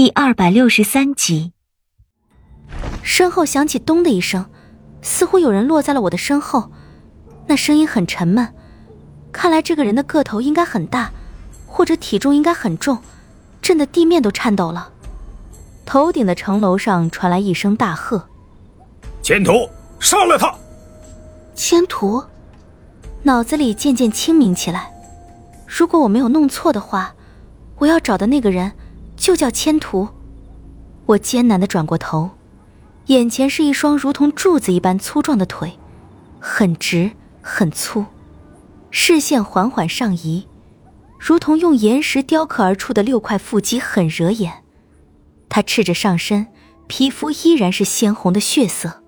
第二百六十三集，身后响起“咚”的一声，似乎有人落在了我的身后。那声音很沉闷，看来这个人的个头应该很大，或者体重应该很重，震得地面都颤抖了。头顶的城楼上传来一声大喝：“千图，杀了他！”千图，脑子里渐渐清明起来。如果我没有弄错的话，我要找的那个人。就叫千图。我艰难的转过头，眼前是一双如同柱子一般粗壮的腿，很直很粗。视线缓缓上移，如同用岩石雕刻而出的六块腹肌很惹眼。他赤着上身，皮肤依然是鲜红的血色。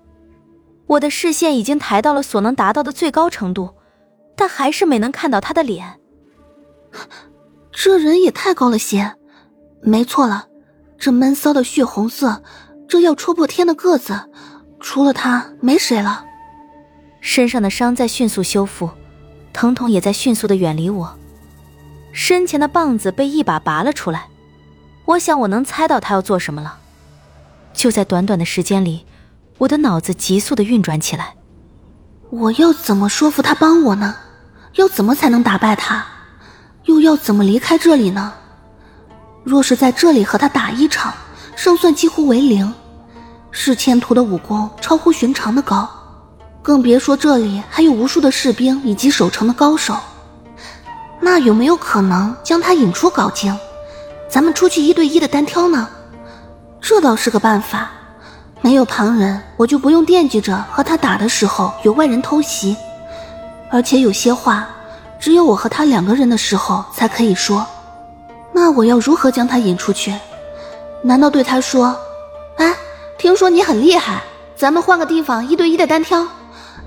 我的视线已经抬到了所能达到的最高程度，但还是没能看到他的脸。这人也太高了些。没错了，这闷骚的血红色，这要戳破天的个子，除了他没谁了。身上的伤在迅速修复，疼痛也在迅速的远离我。身前的棒子被一把拔了出来，我想我能猜到他要做什么了。就在短短的时间里，我的脑子急速的运转起来。我要怎么说服他帮我呢？要怎么才能打败他？又要怎么离开这里呢？若是在这里和他打一场，胜算几乎为零。是千图的武功超乎寻常的高，更别说这里还有无数的士兵以及守城的高手。那有没有可能将他引出镐京？咱们出去一对一的单挑呢？这倒是个办法。没有旁人，我就不用惦记着和他打的时候有外人偷袭。而且有些话，只有我和他两个人的时候才可以说。那我要如何将他引出去？难道对他说：“哎，听说你很厉害，咱们换个地方一对一的单挑，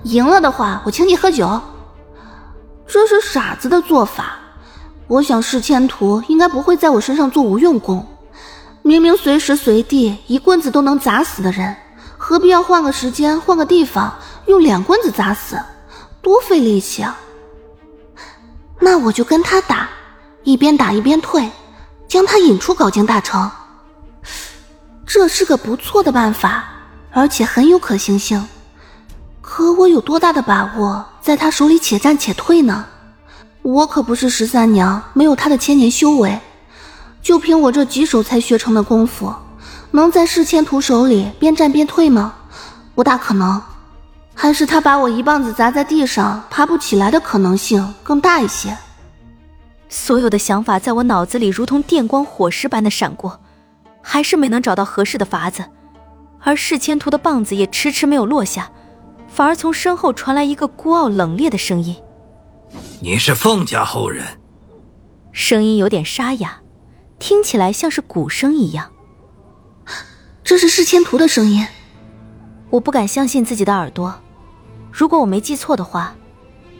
赢了的话我请你喝酒。”这是傻子的做法。我想世千图应该不会在我身上做无用功。明明随时随地一棍子都能砸死的人，何必要换个时间、换个地方用两棍子砸死？多费力气啊！那我就跟他打。一边打一边退，将他引出镐京大城。这是个不错的办法，而且很有可行性。可我有多大的把握在他手里且战且退呢？我可不是十三娘，没有他的千年修为。就凭我这几手才学成的功夫，能在世千图手里边战边退吗？不大可能。还是他把我一棒子砸在地上，爬不起来的可能性更大一些。所有的想法在我脑子里如同电光火石般的闪过，还是没能找到合适的法子。而世千图的棒子也迟迟没有落下，反而从身后传来一个孤傲冷冽的声音：“你是凤家后人。”声音有点沙哑，听起来像是鼓声一样。这是世千图的声音。我不敢相信自己的耳朵。如果我没记错的话，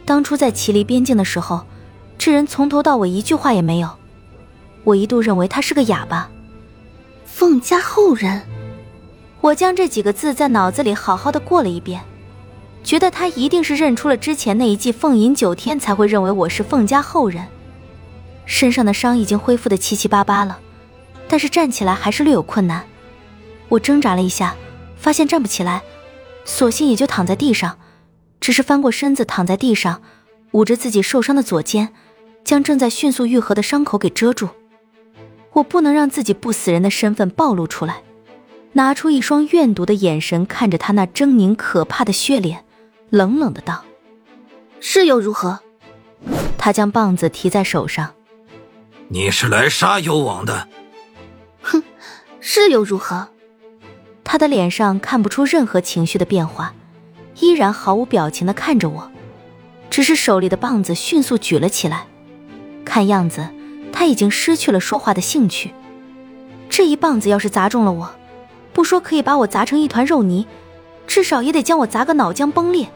当初在祁离边境的时候。这人从头到尾一句话也没有，我一度认为他是个哑巴。凤家后人，我将这几个字在脑子里好好的过了一遍，觉得他一定是认出了之前那一记凤吟九天，才会认为我是凤家后人。身上的伤已经恢复的七七八八了，但是站起来还是略有困难。我挣扎了一下，发现站不起来，索性也就躺在地上，只是翻过身子躺在地上，捂着自己受伤的左肩。将正在迅速愈合的伤口给遮住，我不能让自己不死人的身份暴露出来。拿出一双怨毒的眼神看着他那狰狞可怕的血脸，冷冷的道：“是又如何？”他将棒子提在手上：“你是来杀幽王的？”“哼，是又如何？”他的脸上看不出任何情绪的变化，依然毫无表情的看着我，只是手里的棒子迅速举了起来。看样子，他已经失去了说话的兴趣。这一棒子要是砸中了我，不说可以把我砸成一团肉泥，至少也得将我砸个脑浆崩裂。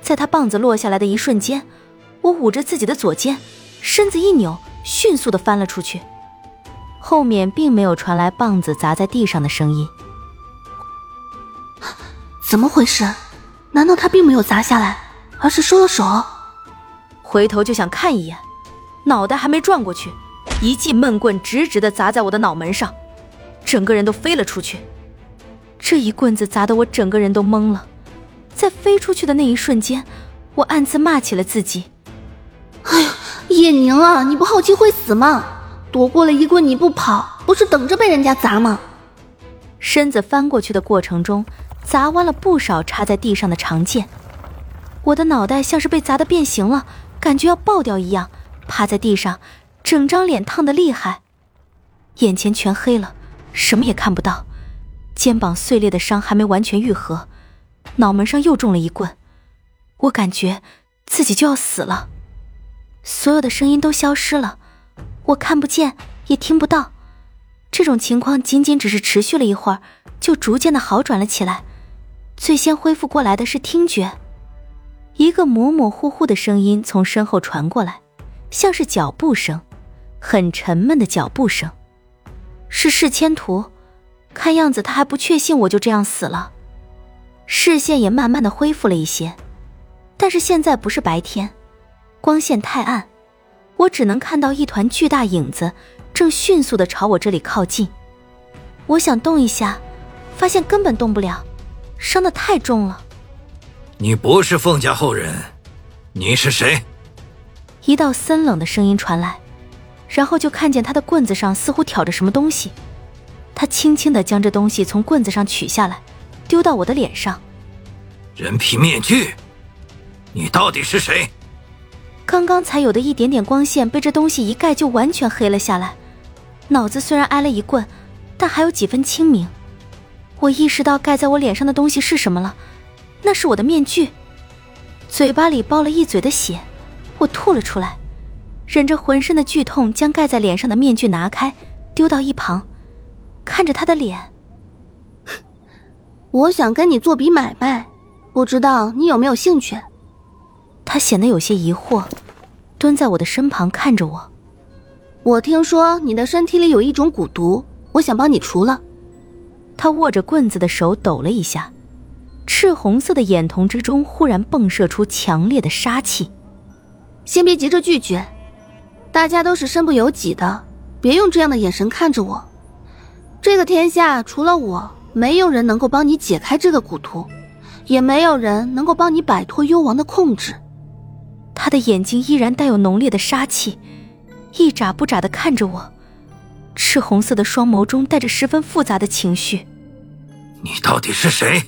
在他棒子落下来的一瞬间，我捂着自己的左肩，身子一扭，迅速的翻了出去。后面并没有传来棒子砸在地上的声音。怎么回事？难道他并没有砸下来，而是收了手？回头就想看一眼。脑袋还没转过去，一记闷棍直直的砸在我的脑门上，整个人都飞了出去。这一棍子砸得我整个人都懵了，在飞出去的那一瞬间，我暗自骂起了自己。哎呀，叶宁啊，你不好奇会死吗？躲过了一棍你不跑，不是等着被人家砸吗？身子翻过去的过程中，砸弯了不少插在地上的长剑。我的脑袋像是被砸得变形了，感觉要爆掉一样，趴在地上，整张脸烫得厉害，眼前全黑了，什么也看不到。肩膀碎裂的伤还没完全愈合，脑门上又中了一棍，我感觉自己就要死了。所有的声音都消失了，我看不见，也听不到。这种情况仅仅只是持续了一会儿，就逐渐的好转了起来。最先恢复过来的是听觉，一个模模糊糊的声音从身后传过来，像是脚步声，很沉闷的脚步声，是世千图。看样子他还不确信我就这样死了，视线也慢慢的恢复了一些，但是现在不是白天，光线太暗，我只能看到一团巨大影子正迅速的朝我这里靠近。我想动一下，发现根本动不了，伤的太重了。你不是凤家后人，你是谁？一道森冷的声音传来，然后就看见他的棍子上似乎挑着什么东西。他轻轻的将这东西从棍子上取下来，丢到我的脸上。人皮面具，你到底是谁？刚刚才有的一点点光线被这东西一盖就完全黑了下来。脑子虽然挨了一棍，但还有几分清明。我意识到盖在我脸上的东西是什么了，那是我的面具。嘴巴里包了一嘴的血，我吐了出来，忍着浑身的剧痛将盖在脸上的面具拿开，丢到一旁。看着他的脸，我想跟你做笔买卖，不知道你有没有兴趣？他显得有些疑惑，蹲在我的身旁看着我。我听说你的身体里有一种蛊毒，我想帮你除了。他握着棍子的手抖了一下，赤红色的眼瞳之中忽然迸射出强烈的杀气。先别急着拒绝，大家都是身不由己的，别用这样的眼神看着我。这个天下除了我，没有人能够帮你解开这个蛊毒，也没有人能够帮你摆脱幽王的控制。他的眼睛依然带有浓烈的杀气，一眨不眨的看着我，赤红色的双眸中带着十分复杂的情绪。你到底是谁？